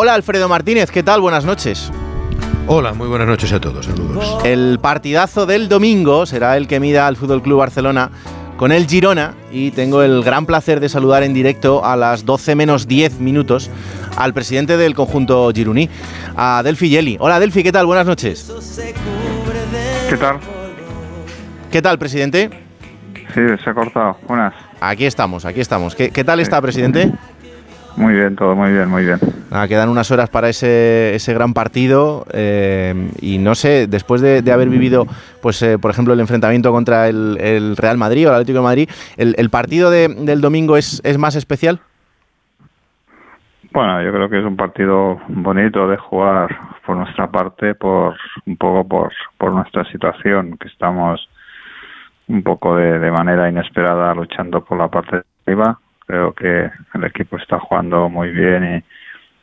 Hola Alfredo Martínez, ¿qué tal? Buenas noches. Hola, muy buenas noches a todos, saludos. El partidazo del domingo será el que mida al Fútbol Club Barcelona con el Girona y tengo el gran placer de saludar en directo a las 12 menos 10 minutos al presidente del conjunto giruní, a Delfi Yeli. Hola Delfi, ¿qué tal? Buenas noches. ¿Qué tal? ¿Qué tal, presidente? Sí, se ha cortado. Buenas. Aquí estamos, aquí estamos. ¿Qué, qué tal está, presidente? Muy bien, todo muy bien, muy bien. Quedan unas horas para ese, ese gran partido eh, y no sé, después de, de haber vivido, pues eh, por ejemplo, el enfrentamiento contra el, el, Real Madrid o el Atlético de Madrid, ¿el, el partido de, del domingo es, es más especial? Bueno, yo creo que es un partido bonito de jugar por nuestra parte, por un poco por, por nuestra situación, que estamos un poco de, de manera inesperada luchando por la parte de arriba creo que el equipo está jugando muy bien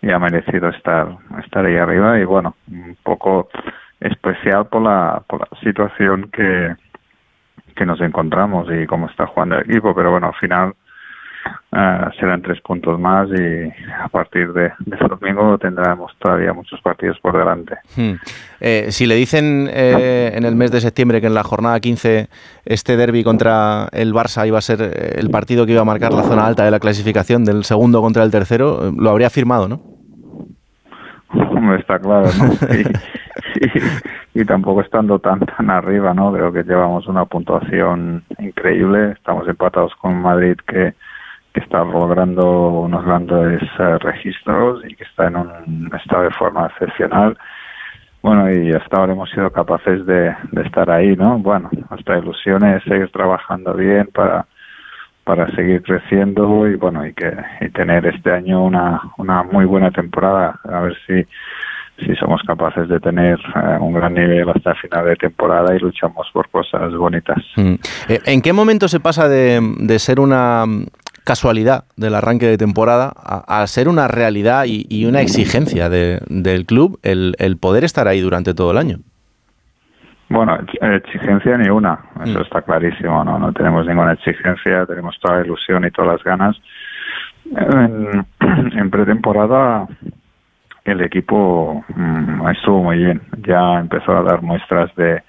y, y, ha merecido estar estar ahí arriba y bueno un poco especial por la por la situación que que nos encontramos y cómo está jugando el equipo pero bueno al final Uh, serán tres puntos más y a partir de, domingo tendremos todavía muchos partidos por delante. Hmm. Eh, si le dicen eh, en el mes de septiembre que en la jornada 15 este derby contra el Barça iba a ser eh, el partido que iba a marcar la zona alta de la clasificación del segundo contra el tercero, lo habría firmado, ¿no? Está claro, ¿no? Y, y, y, tampoco estando tan tan arriba, ¿no? Creo que llevamos una puntuación increíble. Estamos empatados con Madrid que que está logrando unos grandes uh, registros y que está en un estado de forma excepcional. Bueno, y hasta ahora hemos sido capaces de, de estar ahí, ¿no? Bueno, nuestra ilusión es seguir trabajando bien para para seguir creciendo y bueno y que y tener este año una una muy buena temporada a ver si si somos capaces de tener uh, un gran nivel hasta el final de temporada y luchamos por cosas bonitas. Mm. ¿En qué momento se pasa de, de ser una casualidad del arranque de temporada a, a ser una realidad y, y una exigencia de, del club el, el, poder estar ahí durante todo el año. Bueno, exigencia ni una, eso mm. está clarísimo, ¿no? No tenemos ninguna exigencia, tenemos toda la ilusión y todas las ganas. En, en pretemporada el equipo mmm, estuvo muy bien, ya empezó a dar muestras de,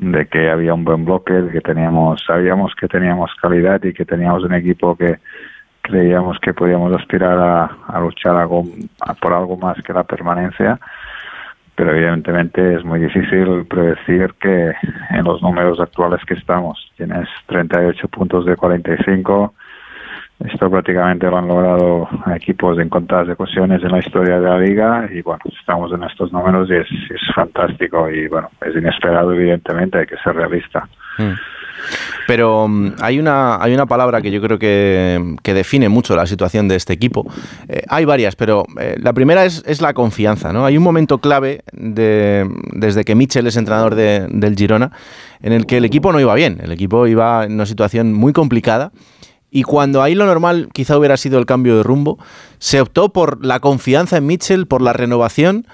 de que había un buen bloque, de que teníamos, sabíamos que teníamos calidad y que teníamos un equipo que creíamos que podíamos aspirar a, a luchar algo, a, por algo más que la permanencia, pero evidentemente es muy difícil predecir que en los números actuales que estamos, tienes 38 puntos de 45, esto prácticamente lo han logrado equipos en contadas ocasiones en la historia de la liga y bueno, estamos en estos números y es, es fantástico y bueno, es inesperado evidentemente, hay que ser realista. Mm. Pero um, hay una hay una palabra que yo creo que, que define mucho la situación de este equipo. Eh, hay varias, pero eh, la primera es, es, la confianza. ¿no? Hay un momento clave de, desde que Mitchell es entrenador de, del Girona en el que el equipo no iba bien. El equipo iba en una situación muy complicada y cuando ahí lo normal quizá hubiera sido el cambio de rumbo, se optó por la confianza en Mitchell, por la renovación,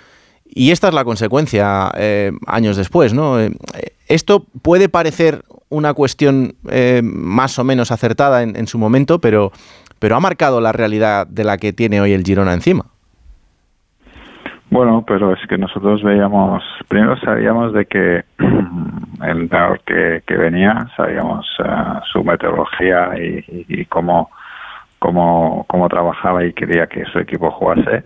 y esta es la consecuencia eh, años después. ¿no? Eh, esto puede parecer una cuestión eh, más o menos acertada en, en, su momento, pero, pero ha marcado la realidad de la que tiene hoy el Girona encima. Bueno, pero es que nosotros veíamos, primero sabíamos de que el entrenador que, que venía, sabíamos uh, su metodología y, y, y cómo, cómo, cómo trabajaba y quería que su equipo jugase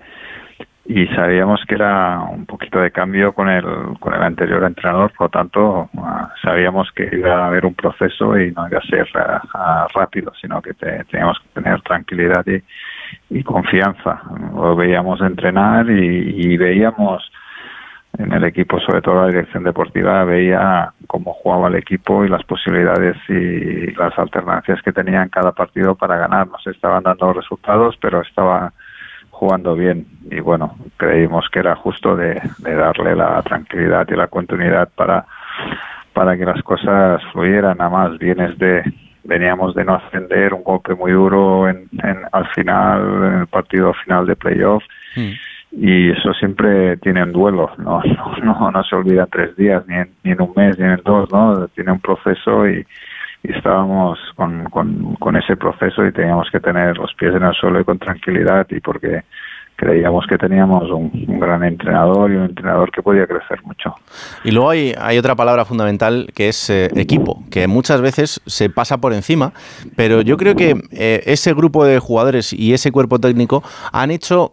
y sabíamos que era un poquito de cambio con el con el anterior entrenador, por lo tanto uh, sabíamos que iba a haber un proceso y no iba a ser uh, rápido, sino que te, teníamos que tener tranquilidad y, y confianza. Lo veíamos entrenar y, veíamos en el equipo, sobre todo la dirección deportiva, veía cómo jugaba el equipo y las posibilidades y las alternancias que tenía en cada partido para ganar. No se estaban dando resultados, pero estaba jugando bien y bueno, creímos que era justo de, de darle la tranquilidad y la continuidad para para que las cosas fluyeran. Nada más vienes de veníamos de no ascender, un golpe muy duro en, en al final, en el partido final de playoff. Mm. Y eso siempre tiene un duelo, ¿no? No, no, no se olvida en tres días, ni en, ni en un mes, ni en dos, ¿no? Tiene un proceso y, y estábamos con, con, ese proceso y teníamos que tener los pies en el suelo y con tranquilidad y porque creíamos que teníamos un, gran entrenador y un entrenador que podía crecer mucho. Y luego hay, otra palabra fundamental que es eh, equipo, que muchas veces se pasa por encima, pero yo creo que eh, ese grupo de jugadores y ese cuerpo técnico han hecho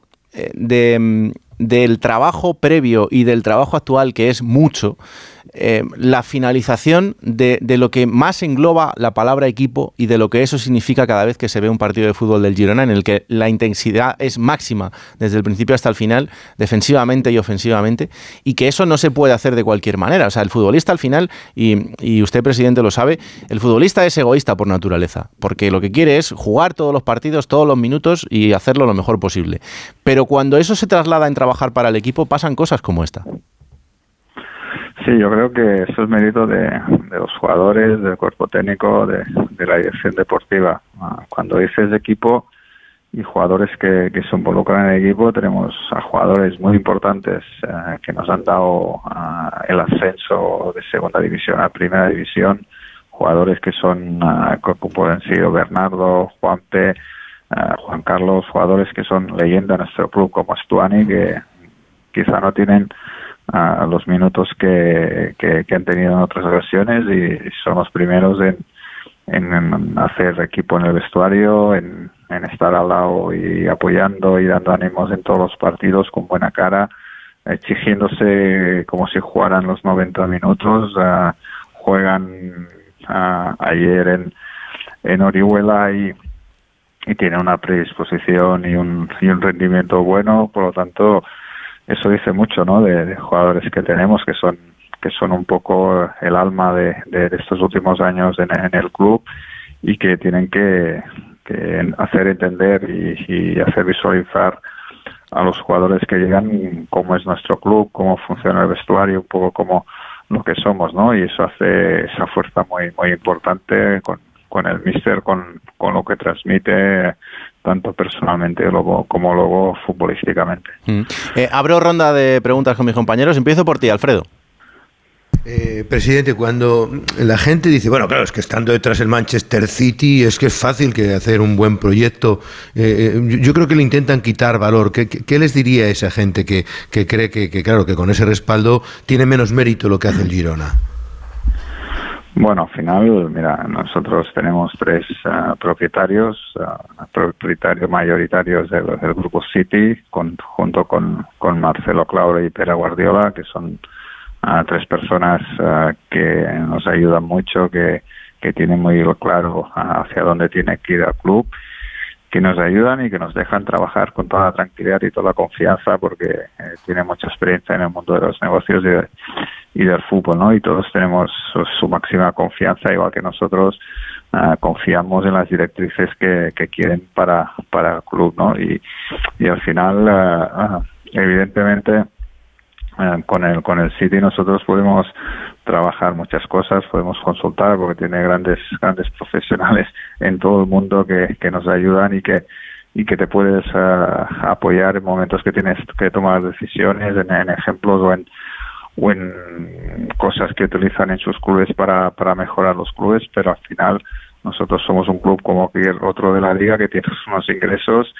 de, mm, del trabajo previo y del trabajo actual, que es mucho, eh, la finalización de, lo que más engloba la palabra equipo y de lo que eso significa cada vez que se ve un partido de fútbol del Girona en el que la intensidad es máxima desde el principio hasta el final, defensivamente y ofensivamente, y que eso no se puede hacer de cualquier manera. O sea, el futbolista al final, y, y usted, presidente, lo sabe, el futbolista es egoísta por naturaleza, porque lo que quiere es jugar todos los partidos, todos los minutos y hacerlo lo mejor posible. Pero cuando eso se traslada en trabajar para el equipo, pasan cosas como esta. Sí, yo creo que eso es mérito de, los jugadores, del cuerpo técnico, de, la dirección deportiva. Ah, cuando dices equipo y jugadores que, se involucran en el equipo, tenemos a jugadores muy importantes eh, que nos han dado ah, el ascenso de segunda división a primera división, jugadores que son, como pueden ser Bernardo, Juanpe, Juan Carlos, jugadores que son leyenda en nuestro club como Stuani, que quizá no tienen a los minutos que, que, han tenido en otras ocasiones y son los primeros en, en, hacer equipo en el vestuario, en, en, estar al lado y apoyando y dando ánimos en todos los partidos con buena cara, exigiéndose como si jugaran los 90 minutos. juegan ayer en, en Orihuela y, y tienen una predisposición y un, y un rendimiento bueno, por lo tanto eso dice mucho ¿no? de, jugadores que tenemos que son que son un poco el alma de, de, estos últimos años en, el club y que tienen que, hacer entender y, hacer visualizar a los jugadores que llegan cómo es nuestro club, cómo funciona el vestuario, un poco como lo que somos, ¿no? Y eso hace esa fuerza muy muy importante con, con el míster, con, con lo que transmite tanto personalmente como luego futbolísticamente. Mm. Eh, abro ronda de preguntas con mis compañeros. Empiezo por ti, Alfredo. Eh, presidente, cuando la gente dice, bueno, claro, es que estando detrás el Manchester City es que es fácil que hacer un buen proyecto, eh, yo creo que le intentan quitar valor. ¿Qué, les diría a esa gente que, cree que, que, claro, que con ese respaldo tiene menos mérito lo que hace el Girona? Bueno, al final, mira, nosotros tenemos tres uh, propietarios, uh, propietarios mayoritarios del, grupo City, con, junto con, con Marcelo Claure y Pera Guardiola, que son uh, tres personas que nos ayudan mucho, que, que tienen muy claro hacia dónde tiene que ir el club que nos ayudan y que nos dejan trabajar con toda la tranquilidad y toda la confianza porque eh, tiene mucha experiencia en el mundo de los negocios y, del fútbol, ¿no? Y todos tenemos su, máxima confianza, igual que nosotros ah, confiamos en las directrices que, que quieren para, para el club, ¿no? Y, y al final, ah, evidentemente, con el con el City nosotros podemos trabajar muchas cosas, podemos consultar porque tiene grandes grandes profesionales en todo el mundo que, que nos ayudan y que y que te puedes eh, apoyar en momentos que tienes que tomar decisiones, en, ejemplos o en, o en cosas que utilizan en sus clubes para, para mejorar los clubes, pero al final nosotros somos un club como cualquier otro de la liga que tiene unos ingresos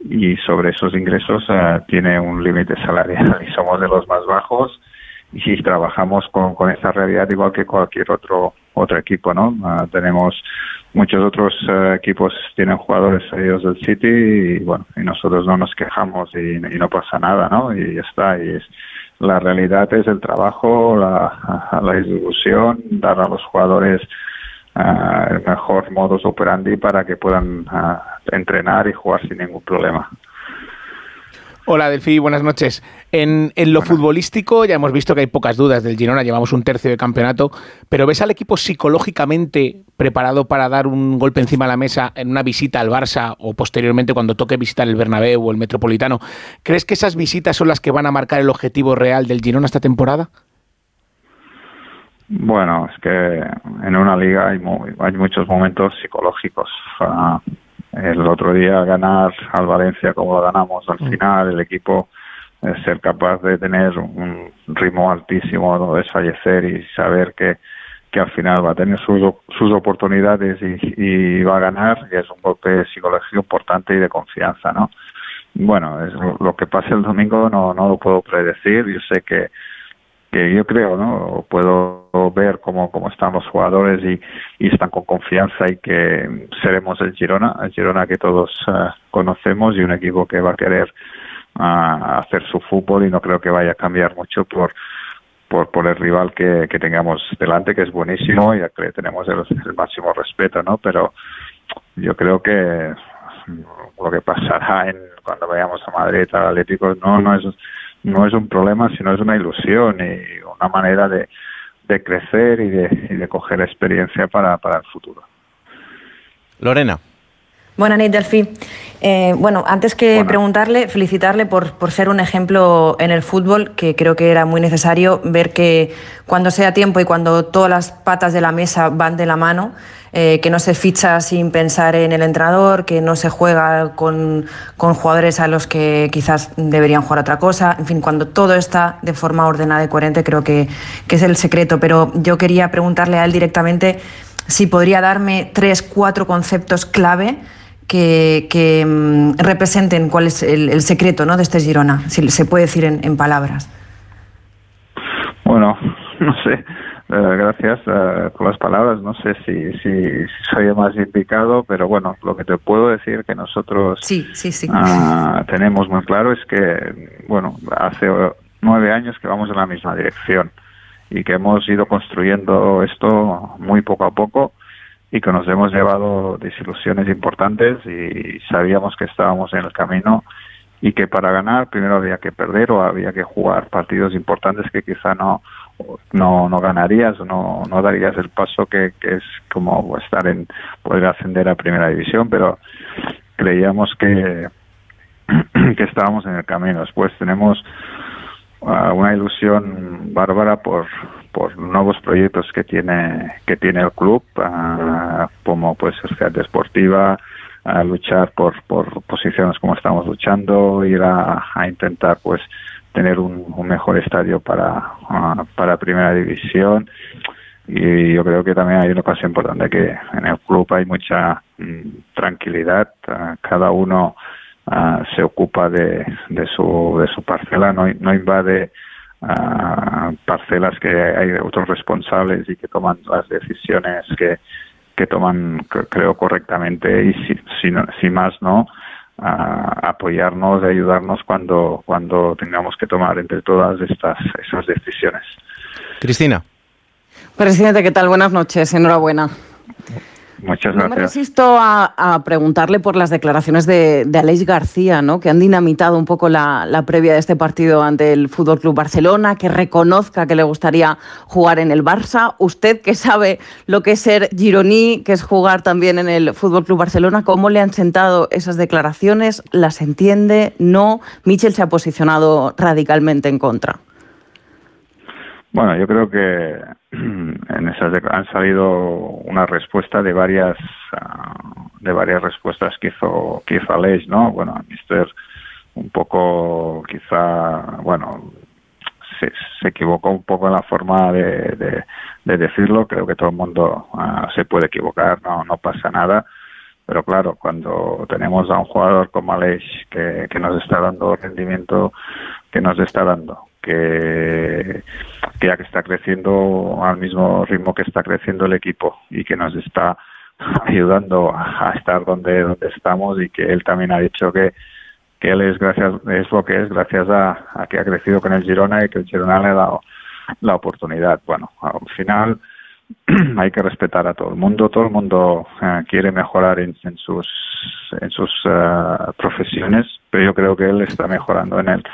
y sobre esos ingresos eh, tiene un límite salarial y somos de los más bajos y trabajamos con, con esa realidad igual que cualquier otro otro equipo, ¿no? Ah, tenemos muchos otros eh, equipos tienen jugadores salidos del City y bueno, y nosotros no nos quejamos y, no pasa nada, ¿no? Y está, y es, la realidad es el trabajo, la, la distribución, dar a los jugadores uh, el mejor modus operandi para que puedan ah, entrenar y jugar sin ningún problema. Hola Delfi, buenas noches. En, lo futbolístico ya hemos visto que hay pocas dudas del Girona, llevamos un tercio de campeonato, pero ¿ves al equipo psicológicamente preparado para dar un golpe encima de la mesa en una visita al Barça o posteriormente cuando toque visitar el Bernabéu o el Metropolitano? ¿Crees que esas visitas son las que van a marcar el objetivo real del Girona esta temporada? Bueno, es que en una liga hay, hay muchos momentos psicológicos. El otro día ganar al Valencia como lo ganamos al mm. final, el equipo eh, ser capaz de tener un ritmo altísimo, no desfallecer y saber que, que al final va a tener sus, sus oportunidades y, y va a ganar, y es un golpe psicológico importante y de confianza, ¿no? bueno, es lo, que pase el domingo no, no lo puedo predecir. Yo sé que, que yo creo, ¿no? Puedo ver cómo, cómo están los jugadores y, y están con confianza y que seremos el Girona, el Girona que todos eh, conocemos y un equipo que va a querer ah, hacer su fútbol y no creo que vaya a cambiar mucho por por, el rival que, que tengamos delante, que es buenísimo y que tenemos el, el máximo respeto, ¿no? Pero yo creo que lo que pasará en, cuando vayamos a Madrid al Atlético no no es no es un problema sino es una ilusión y una manera de, de crecer y de, coger experiencia para, para el futuro. Lorena Buenas noches, Delfi. Eh, bueno, antes que preguntarle, felicitarle por, por, ser un ejemplo en el fútbol, que creo que era muy necesario ver que cuando sea tiempo y cuando todas las patas de la mesa van de la mano, eh, que no se ficha sin pensar en el entrenador, que no se juega con, con, jugadores a los que quizás deberían jugar otra cosa. En fin, cuando todo está de forma ordenada y coherente, creo que, que es el secreto. Pero yo quería preguntarle a él directamente si podría darme tres, cuatro conceptos clave que, que mm, representen cuál es el, el, secreto ¿no? de este Girona, si se puede decir en, en palabras. Bueno, no sé. Eh, gracias uh, por las palabras. No sé si, si, soy más indicado, pero bueno, lo que te puedo decir que nosotros sí, sí, sí. Uh, tenemos muy claro es que, bueno, hace nueve años que vamos en la misma dirección y que hemos ido construyendo esto muy poco a poco y que nos hemos llevado desilusiones importantes y sabíamos que estábamos en el camino y que para ganar primero había que perder o había que jugar partidos importantes que quizá no no, no ganarías o no, no darías el paso que, que es como estar en poder ascender a primera división, pero creíamos que, que estábamos en el camino. Después tenemos una ilusión bárbara por, por nuevos proyectos que tiene que tiene el club, uh, como pues ser deportiva, a luchar por, por posiciones como estamos luchando, ir a, intentar pues tener un, mejor estadio para, uh, para primera división. Y yo creo que también hay una cosa importante que en el club hay mucha mm, tranquilidad cada uno uh, se ocupa de, de su de su parcela no, no invade parcelas que hay otros responsables y que toman las decisiones que que toman creo correctamente y si, si, no, si más no a apoyarnos, a ayudarnos cuando, cuando tengamos que tomar entre todas estas esas decisiones. Cristina. Presidente, ¿qué tal? Buenas noches, enhorabuena. Muchas gracias. No me resisto a, a, preguntarle por las declaraciones de, de Aleix García, ¿no? que han dinamitado un poco la, la, previa de este partido ante el Fútbol Club Barcelona, que reconozca que le gustaría jugar en el Barça. Usted que sabe lo que es ser gironí, que es jugar también en el Fútbol Club Barcelona, ¿cómo le han sentado esas declaraciones? ¿Las entiende? ¿No? Michel se ha posicionado radicalmente en contra. Bueno, yo creo que en esas han salido una respuesta de varias uh, de varias respuestas que hizo que hizo Aleix, ¿no? Bueno, Mister un poco quizá bueno se, se, equivocó un poco en la forma de, de, de decirlo. Creo que todo el mundo uh, se puede equivocar, no no pasa nada. Pero claro, cuando tenemos a un jugador como Aleix que, que nos está dando rendimiento que nos está dando, que, ya que está creciendo al mismo ritmo que está creciendo el equipo y que nos está ayudando a estar donde donde estamos y que él también ha dicho que que él es gracias es lo que es gracias a, a que ha crecido con el Girona y que el Girona le ha dado la oportunidad. Bueno al final hay que respetar a todo el mundo todo el mundo uh, quiere mejorar en, en sus en sus uh, profesiones pero yo creo que él está mejorando en el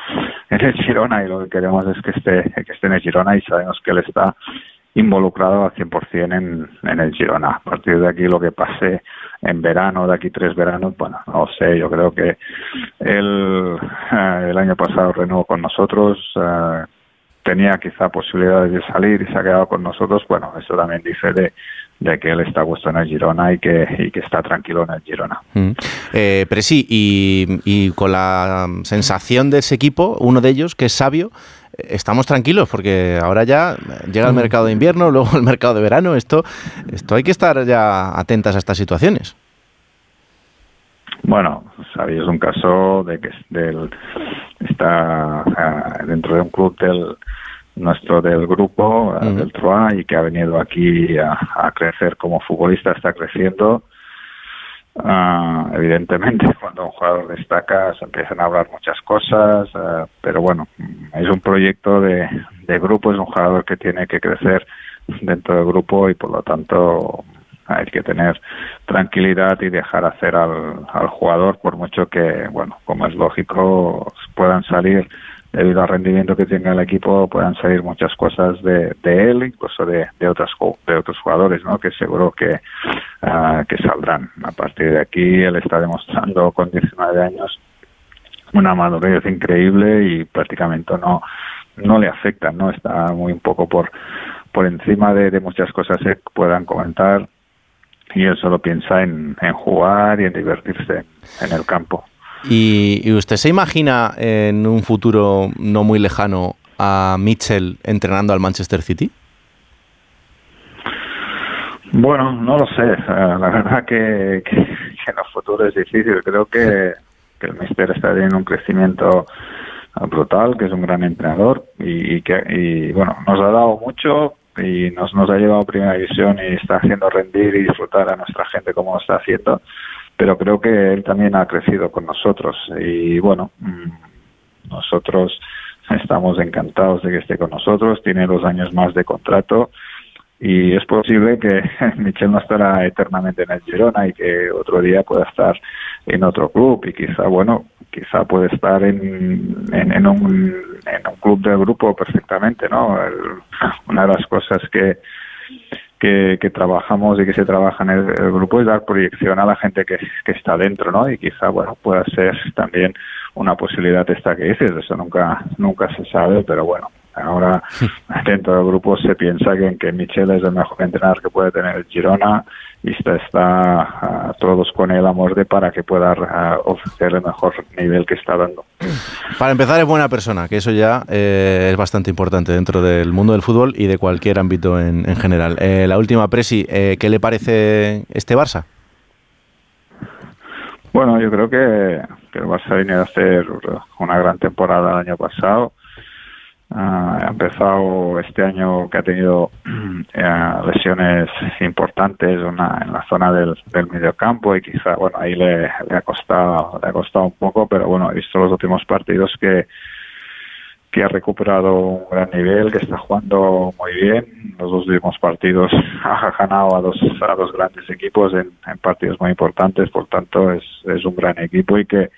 en el Girona y lo que queremos es que esté que esté en el Girona y sabemos que él está involucrado al 100% en, en el Girona. A partir de aquí lo que pase en verano, de aquí tres veranos, bueno, no sé, yo creo que él eh, el año pasado renovó con nosotros, eh, tenía quizá posibilidades de salir y se ha quedado con nosotros, bueno, eso también dice de, de que él está a gusto en el Girona y que, y que está tranquilo en el Girona. Mm. Eh, pero sí, y, y, con la sensación de ese equipo, uno de ellos, que es sabio, estamos tranquilos porque ahora ya llega el mercado de invierno, luego el mercado de verano, esto, esto hay que estar ya atentas a estas situaciones. Bueno, sabéis un caso de que del, está dentro de un club del nuestro del grupo ah, del Troa y que ha venido aquí a, crecer como futbolista está creciendo. Ah, evidentemente cuando un jugador destaca se empiezan a hablar muchas cosas pero bueno es un proyecto de, de grupo es un jugador que tiene que crecer dentro del grupo y por lo tanto hay que tener tranquilidad y dejar hacer al, al jugador por mucho que, bueno, como es lógico, puedan salir debido al rendimiento que tenga el equipo puedan salir muchas cosas de, de él incluso de, de otros de otros jugadores no que seguro que uh, que saldrán. A partir de aquí él está demostrando con 19 años una madurez increíble y prácticamente no no le afecta no está muy un poco por por encima de, de muchas cosas que puedan comentar y él solo piensa en, jugar y en divertirse en el campo. ¿Y, usted se imagina en un futuro no muy lejano a Mitchell entrenando al Manchester City? Bueno, no lo sé. Eh, la verdad que, en el futuro es difícil. Creo que, el Mister está teniendo un crecimiento brutal, que es un gran entrenador y, que y bueno nos ha dado mucho, y nos, ha llevado a primera división y está haciendo rendir y disfrutar a nuestra gente como lo está haciendo, pero creo que él también ha crecido con nosotros. Y bueno, mm, nosotros estamos encantados de que esté con nosotros, tiene dos años más de contrato y es posible que Michel no estará eternamente en el Girona y que otro día pueda estar en otro club y quizá, bueno, quizá puede estar en, en, un, en un club de grupo perfectamente, ¿no? una de las cosas que, que, trabajamos y que se trabaja en el, grupo es dar proyección a la gente que, que está dentro, ¿no? Y quizá, bueno, pueda ser también una posibilidad esta que dices, eso nunca, nunca se sabe, pero bueno, Ahora, dentro del grupo se piensa que, que Michel es el mejor entrenador que puede tener el Girona y está, está ah, todos con el amor de para que pueda uh, ofrecer el mejor nivel que está dando. Para empezar, es buena persona, que eso ya eh, es bastante importante dentro del mundo del fútbol y de cualquier ámbito en, en general. Eh, la última, Presi, eh, ¿qué le parece este Barça? Bueno, yo creo que, que el Barça viene a hacer una gran temporada el año pasado ha empezado este año que ha tenido eh, lesiones importantes en la zona del, del mediocampo y quizá bueno ahí le, ha costado le ha costado un poco pero bueno he visto los últimos partidos que que ha recuperado un gran nivel que está jugando muy bien. Los dos últimos partidos ha ganado a dos a dos grandes equipos en, en partidos muy importantes por tanto es, es un gran equipo y que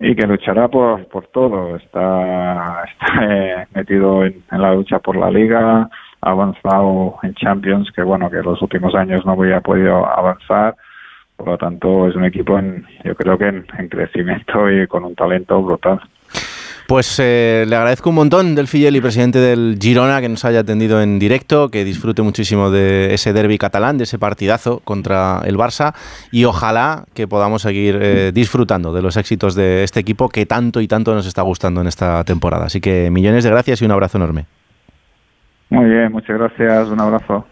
y que luchará por, por todo. Está, está metido en, la lucha por la liga, ha avanzado en Champions, que bueno, que en los últimos años no había podido avanzar. Por lo tanto, es un equipo, en, yo creo que en crecimiento y con un talento brutal. Pues eh, le agradezco un montón del y presidente del Girona, que nos haya atendido en directo, que disfrute muchísimo de ese derby catalán, de ese partidazo contra el Barça y ojalá que podamos seguir eh, disfrutando de los éxitos de este equipo que tanto y tanto nos está gustando en esta temporada. Así que millones de gracias y un abrazo enorme. Muy bien, muchas gracias, un abrazo.